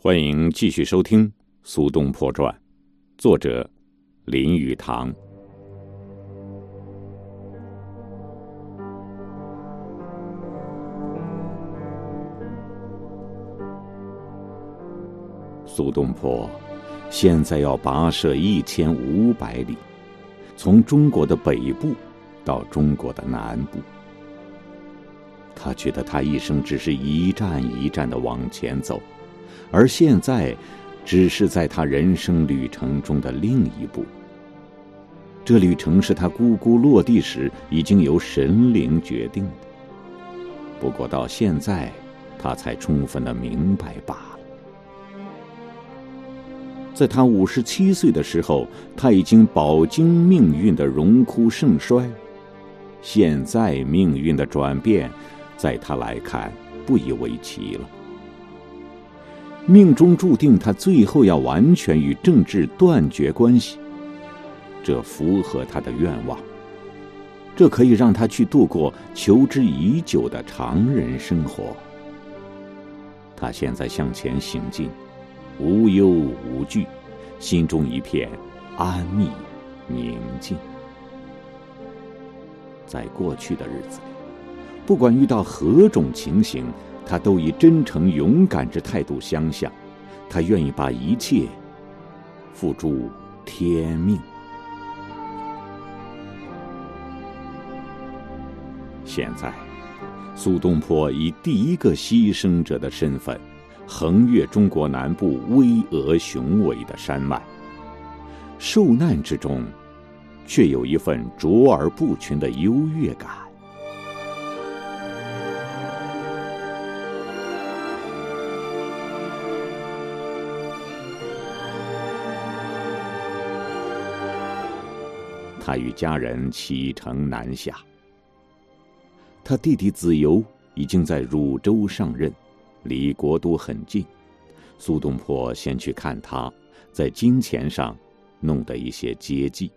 欢迎继续收听《苏东坡传》，作者林语堂。苏东坡现在要跋涉一千五百里，从中国的北部到中国的南部。他觉得他一生只是一站一站的往前走。而现在，只是在他人生旅程中的另一步。这旅程是他咕咕落地时已经由神灵决定的。不过到现在，他才充分的明白罢了。在他五十七岁的时候，他已经饱经命运的荣枯盛衰。现在命运的转变，在他来看不以为奇了。命中注定，他最后要完全与政治断绝关系。这符合他的愿望，这可以让他去度过求之已久的常人生活。他现在向前行进，无忧无惧，心中一片安谧宁静。在过去的日子里，不管遇到何种情形。他都以真诚勇敢之态度相向，他愿意把一切付诸天命。现在，苏东坡以第一个牺牲者的身份，横越中国南部巍峨雄伟的山脉，受难之中，却有一份卓而不群的优越感。他与家人启程南下。他弟弟子由已经在汝州上任，离国都很近。苏东坡先去看他，在金钱上弄得一些接济。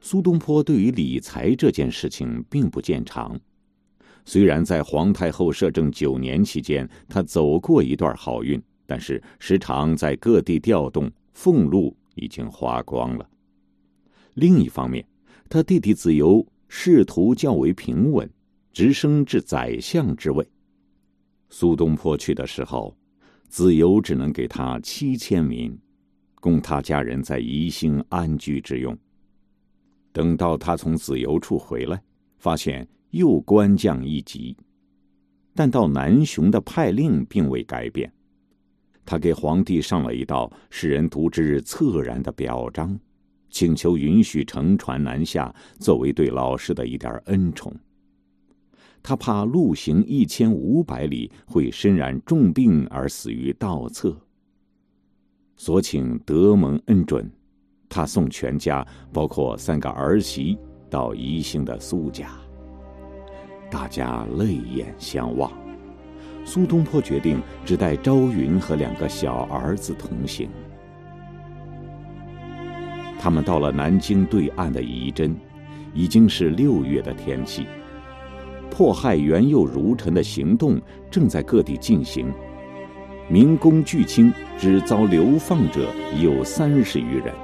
苏东坡对于理财这件事情并不见长，虽然在皇太后摄政九年期间，他走过一段好运，但是时常在各地调动，俸禄已经花光了。另一方面，他弟弟子由仕途较为平稳，直升至宰相之位。苏东坡去的时候，子由只能给他七千民，供他家人在宜兴安居之用。等到他从子由处回来，发现又官降一级，但到南雄的派令并未改变。他给皇帝上了一道使人读之恻然的表彰。请求允许乘船南下，作为对老师的一点恩宠。他怕路行一千五百里会身染重病而死于道侧，所请得蒙恩准，他送全家，包括三个儿媳，到宜兴的苏家。大家泪眼相望。苏东坡决定只带朝云和两个小儿子同行。他们到了南京对岸的仪真，已经是六月的天气。迫害元佑儒臣的行动正在各地进行，民工巨卿只遭流放者有三十余人。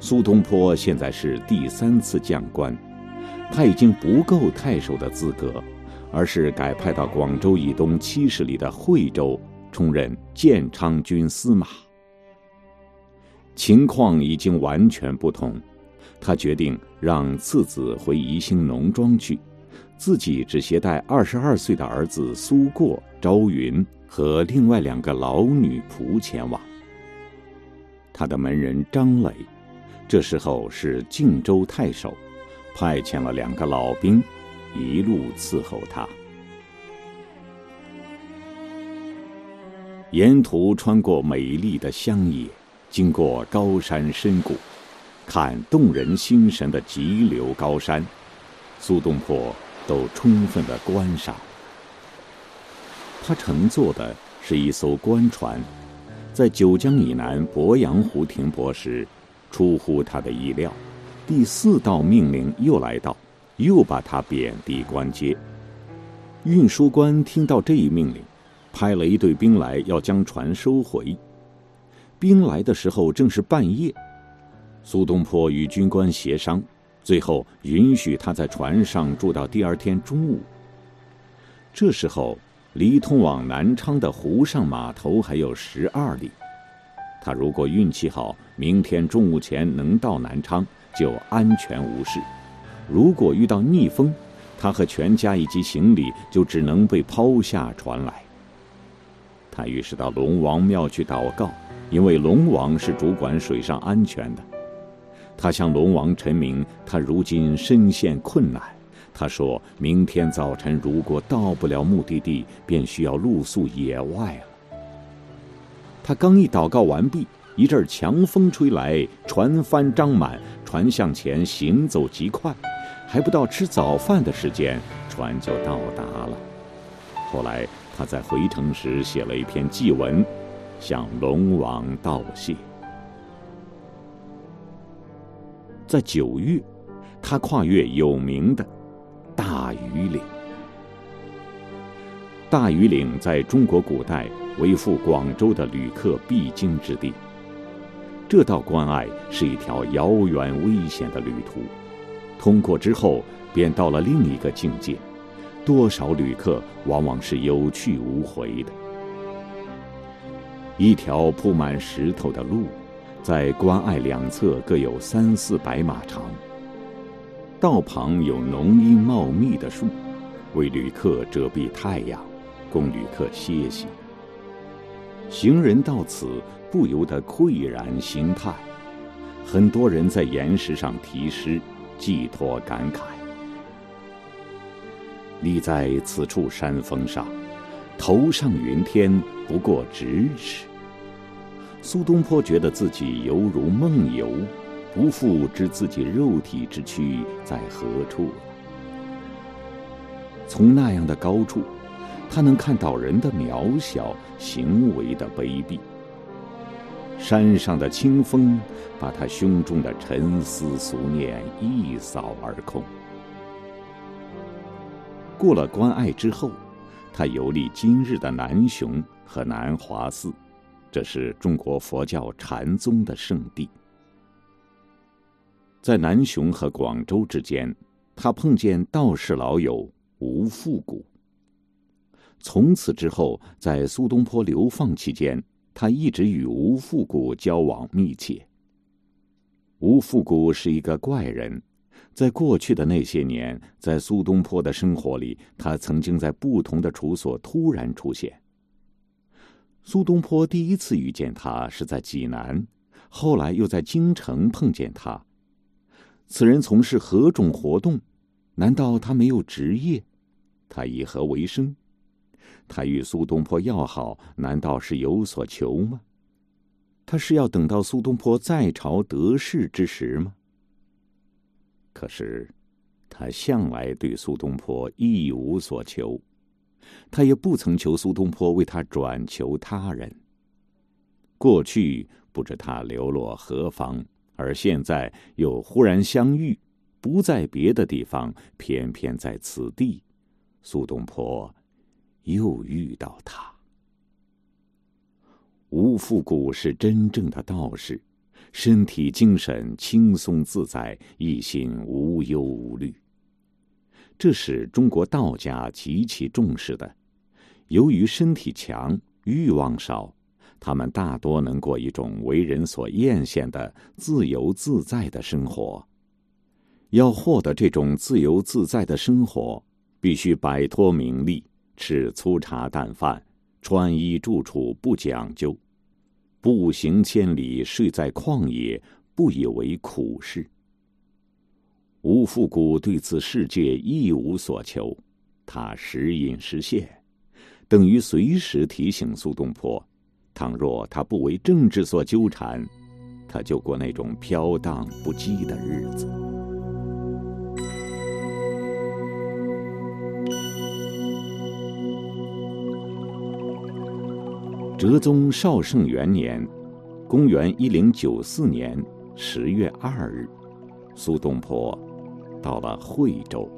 苏东坡现在是第三次降官，他已经不够太守的资格，而是改派到广州以东七十里的惠州，充任建昌军司马。情况已经完全不同，他决定让次子回宜兴农庄去，自己只携带二十二岁的儿子苏过、朝云和另外两个老女仆前往。他的门人张磊，这时候是靖州太守，派遣了两个老兵，一路伺候他。沿途穿过美丽的乡野。经过高山深谷，看动人心神的急流高山，苏东坡都充分的观赏。他乘坐的是一艘官船，在九江以南鄱阳湖停泊时，出乎他的意料，第四道命令又来到，又把他贬低官阶。运输官听到这一命令，派了一队兵来，要将船收回。兵来的时候正是半夜，苏东坡与军官协商，最后允许他在船上住到第二天中午。这时候，离通往南昌的湖上码头还有十二里。他如果运气好，明天中午前能到南昌，就安全无事；如果遇到逆风，他和全家以及行李就只能被抛下船来。他于是到龙王庙去祷告，因为龙王是主管水上安全的。他向龙王陈明，他如今身陷困难。他说明天早晨如果到不了目的地，便需要露宿野外了。他刚一祷告完毕，一阵强风吹来，船帆张满，船向前行走极快，还不到吃早饭的时间，船就到达了。后来他在回程时写了一篇祭文，向龙王道谢。在九月，他跨越有名的大庾岭。大庾岭在中国古代。为赴广州的旅客必经之地。这道关隘是一条遥远危险的旅途，通过之后便到了另一个境界。多少旅客往往是有去无回的。一条铺满石头的路，在关隘两侧各有三四百码长。道旁有浓荫茂密的树，为旅客遮蔽太阳，供旅客歇息。行人到此不由得喟然心叹，很多人在岩石上题诗，寄托感慨。立在此处山峰上，头上云天不过咫尺。苏东坡觉得自己犹如梦游，不复知自己肉体之躯在何处了。从那样的高处。他能看到人的渺小，行为的卑鄙。山上的清风，把他胸中的沉思俗念一扫而空。过了关隘之后，他游历今日的南雄和南华寺，这是中国佛教禅宗的圣地。在南雄和广州之间，他碰见道士老友吴复古。从此之后，在苏东坡流放期间，他一直与吴复古交往密切。吴复古是一个怪人，在过去的那些年，在苏东坡的生活里，他曾经在不同的处所突然出现。苏东坡第一次遇见他是在济南，后来又在京城碰见他。此人从事何种活动？难道他没有职业？他以何为生？他与苏东坡要好，难道是有所求吗？他是要等到苏东坡在朝得势之时吗？可是，他向来对苏东坡一无所求，他也不曾求苏东坡为他转求他人。过去不知他流落何方，而现在又忽然相遇，不在别的地方，偏偏在此地，苏东坡。又遇到他。吴复古是真正的道士，身体精神轻松自在，一心无忧无虑。这是中国道家极其重视的。由于身体强，欲望少，他们大多能过一种为人所艳羡的自由自在的生活。要获得这种自由自在的生活，必须摆脱名利。吃粗茶淡饭，穿衣住处不讲究，步行千里，睡在旷野，不以为苦事。吴复古对此世界一无所求，他时隐时现，等于随时提醒苏东坡：倘若他不为政治所纠缠，他就过那种飘荡不羁的日子。哲宗绍圣元年，公元一零九四年十月二日，苏东坡到了惠州。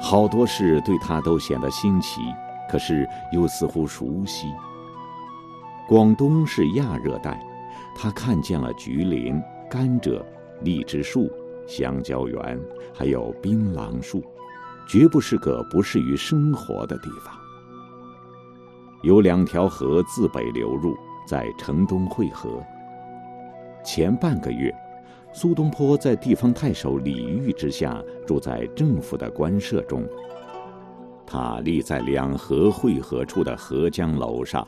好多事对他都显得新奇，可是又似乎熟悉。广东是亚热带，他看见了橘林、甘蔗、荔枝树、香蕉园，还有槟榔树，绝不是个不适于生活的地方。有两条河自北流入，在城东汇合。前半个月，苏东坡在地方太守李煜之下，住在政府的官舍中。他立在两河汇合处的河江楼上。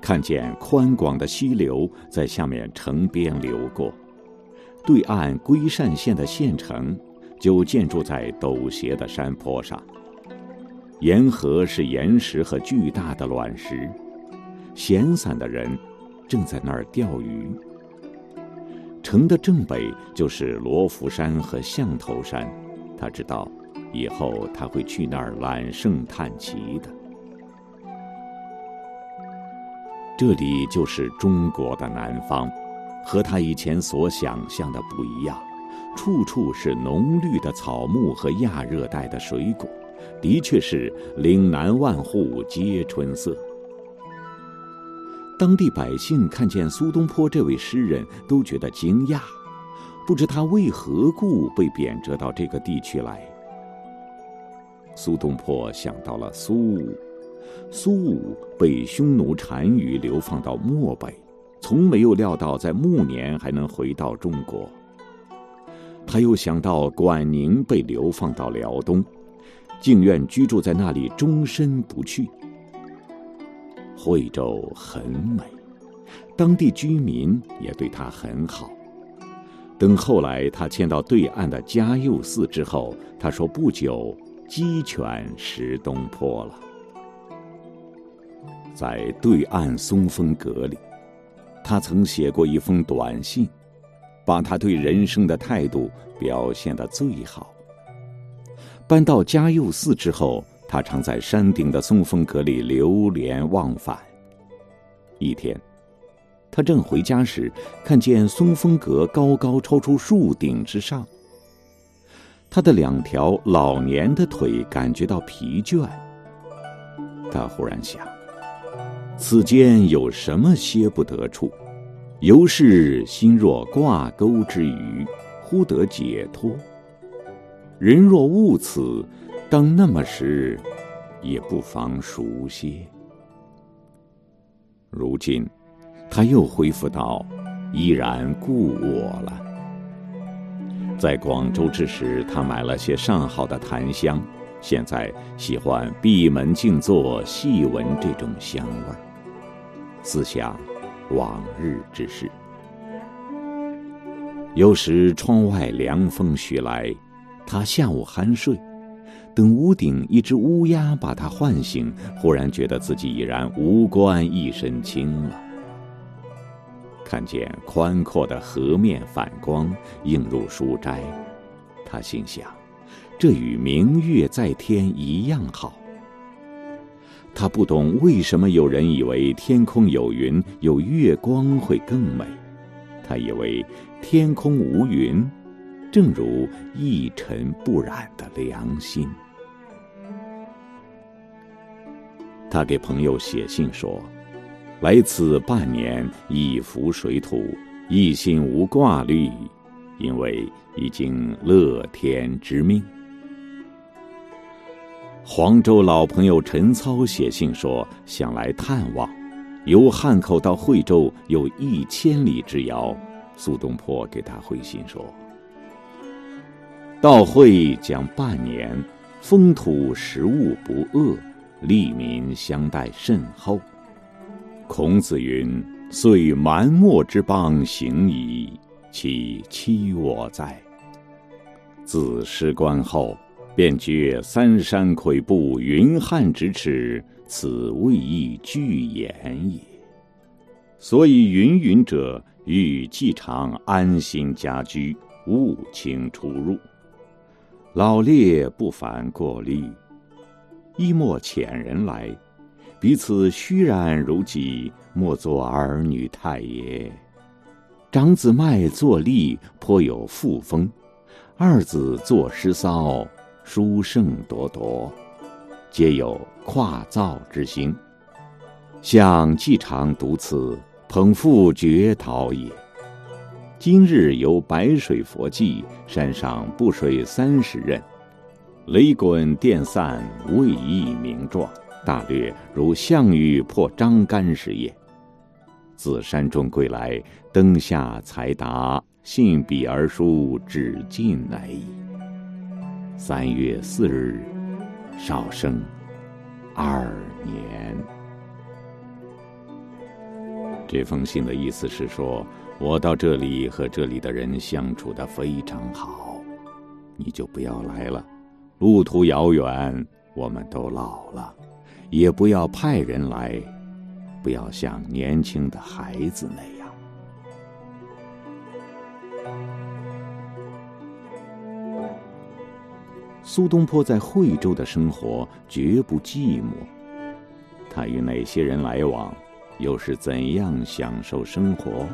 看见宽广的溪流在下面城边流过，对岸龟善县的县城就建筑在陡斜的山坡上。沿河是岩石和巨大的卵石，闲散的人正在那儿钓鱼。城的正北就是罗浮山和象头山，他知道，以后他会去那儿揽胜探奇的。这里就是中国的南方，和他以前所想象的不一样，处处是浓绿的草木和亚热带的水果，的确是岭南万户皆春色。当地百姓看见苏东坡这位诗人，都觉得惊讶，不知他为何故被贬谪到这个地区来。苏东坡想到了苏武。苏武被匈奴单于流放到漠北，从没有料到在暮年还能回到中国。他又想到管宁被流放到辽东，竟愿居住在那里终身不去。惠州很美，当地居民也对他很好。等后来他迁到对岸的嘉佑寺之后，他说不久鸡犬食东坡了。在对岸松风阁里，他曾写过一封短信，把他对人生的态度表现得最好。搬到嘉佑寺之后，他常在山顶的松风阁里流连忘返。一天，他正回家时，看见松风阁高高超出树顶之上，他的两条老年的腿感觉到疲倦。他忽然想。此间有什么歇不得处？由是心若挂钩之鱼，忽得解脱。人若悟此，当那么时，也不妨熟些。如今，他又恢复到依然故我了。在广州之时，他买了些上好的檀香。现在喜欢闭门静坐，细闻这种香味儿，思想往日之事。有时窗外凉风徐来，他下午酣睡，等屋顶一只乌鸦把他唤醒，忽然觉得自己已然无关一身轻了。看见宽阔的河面反光映入书斋，他心想。这与明月在天一样好。他不懂为什么有人以为天空有云有月光会更美，他以为天空无云，正如一尘不染的良心。他给朋友写信说：“来此半年，一浮水土，一心无挂虑，因为已经乐天之命。”黄州老朋友陈操写信说想来探望，由汉口到惠州有一千里之遥。苏东坡给他回信说：“道会讲半年，风土食物不恶，利民相待甚厚。孔子云：‘遂蛮貊之邦行矣，岂欺我哉？’自失官后。”便觉三山跬步，云汉咫尺，此未易具言也。所以云云者，欲既常安心家居，勿轻出入。老烈不烦过虑，亦莫遣人来，彼此虚然如己，莫作儿女态也。长子迈作吏，颇有富风；二子作诗骚。书圣多多，皆有跨造之心。向既常独此，捧腹绝陶也。今日游白水佛迹，山上布水三十仞，雷滚电散，未易名状，大略如项羽破张干时也。自山中归来，灯下才达，信笔而书，只尽来矣。三月四日，少生二年。这封信的意思是说。我到这里和这里的人相处的非常好，你就不要来了。路途遥远，我们都老了，也不要派人来，不要像年轻的孩子那样。苏东坡在惠州的生活绝不寂寞，他与哪些人来往，又是怎样享受生活？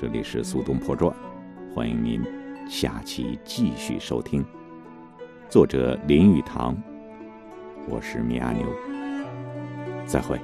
这里是《苏东坡传》，欢迎您下期继续收听。作者林语堂，我是米阿牛，再会。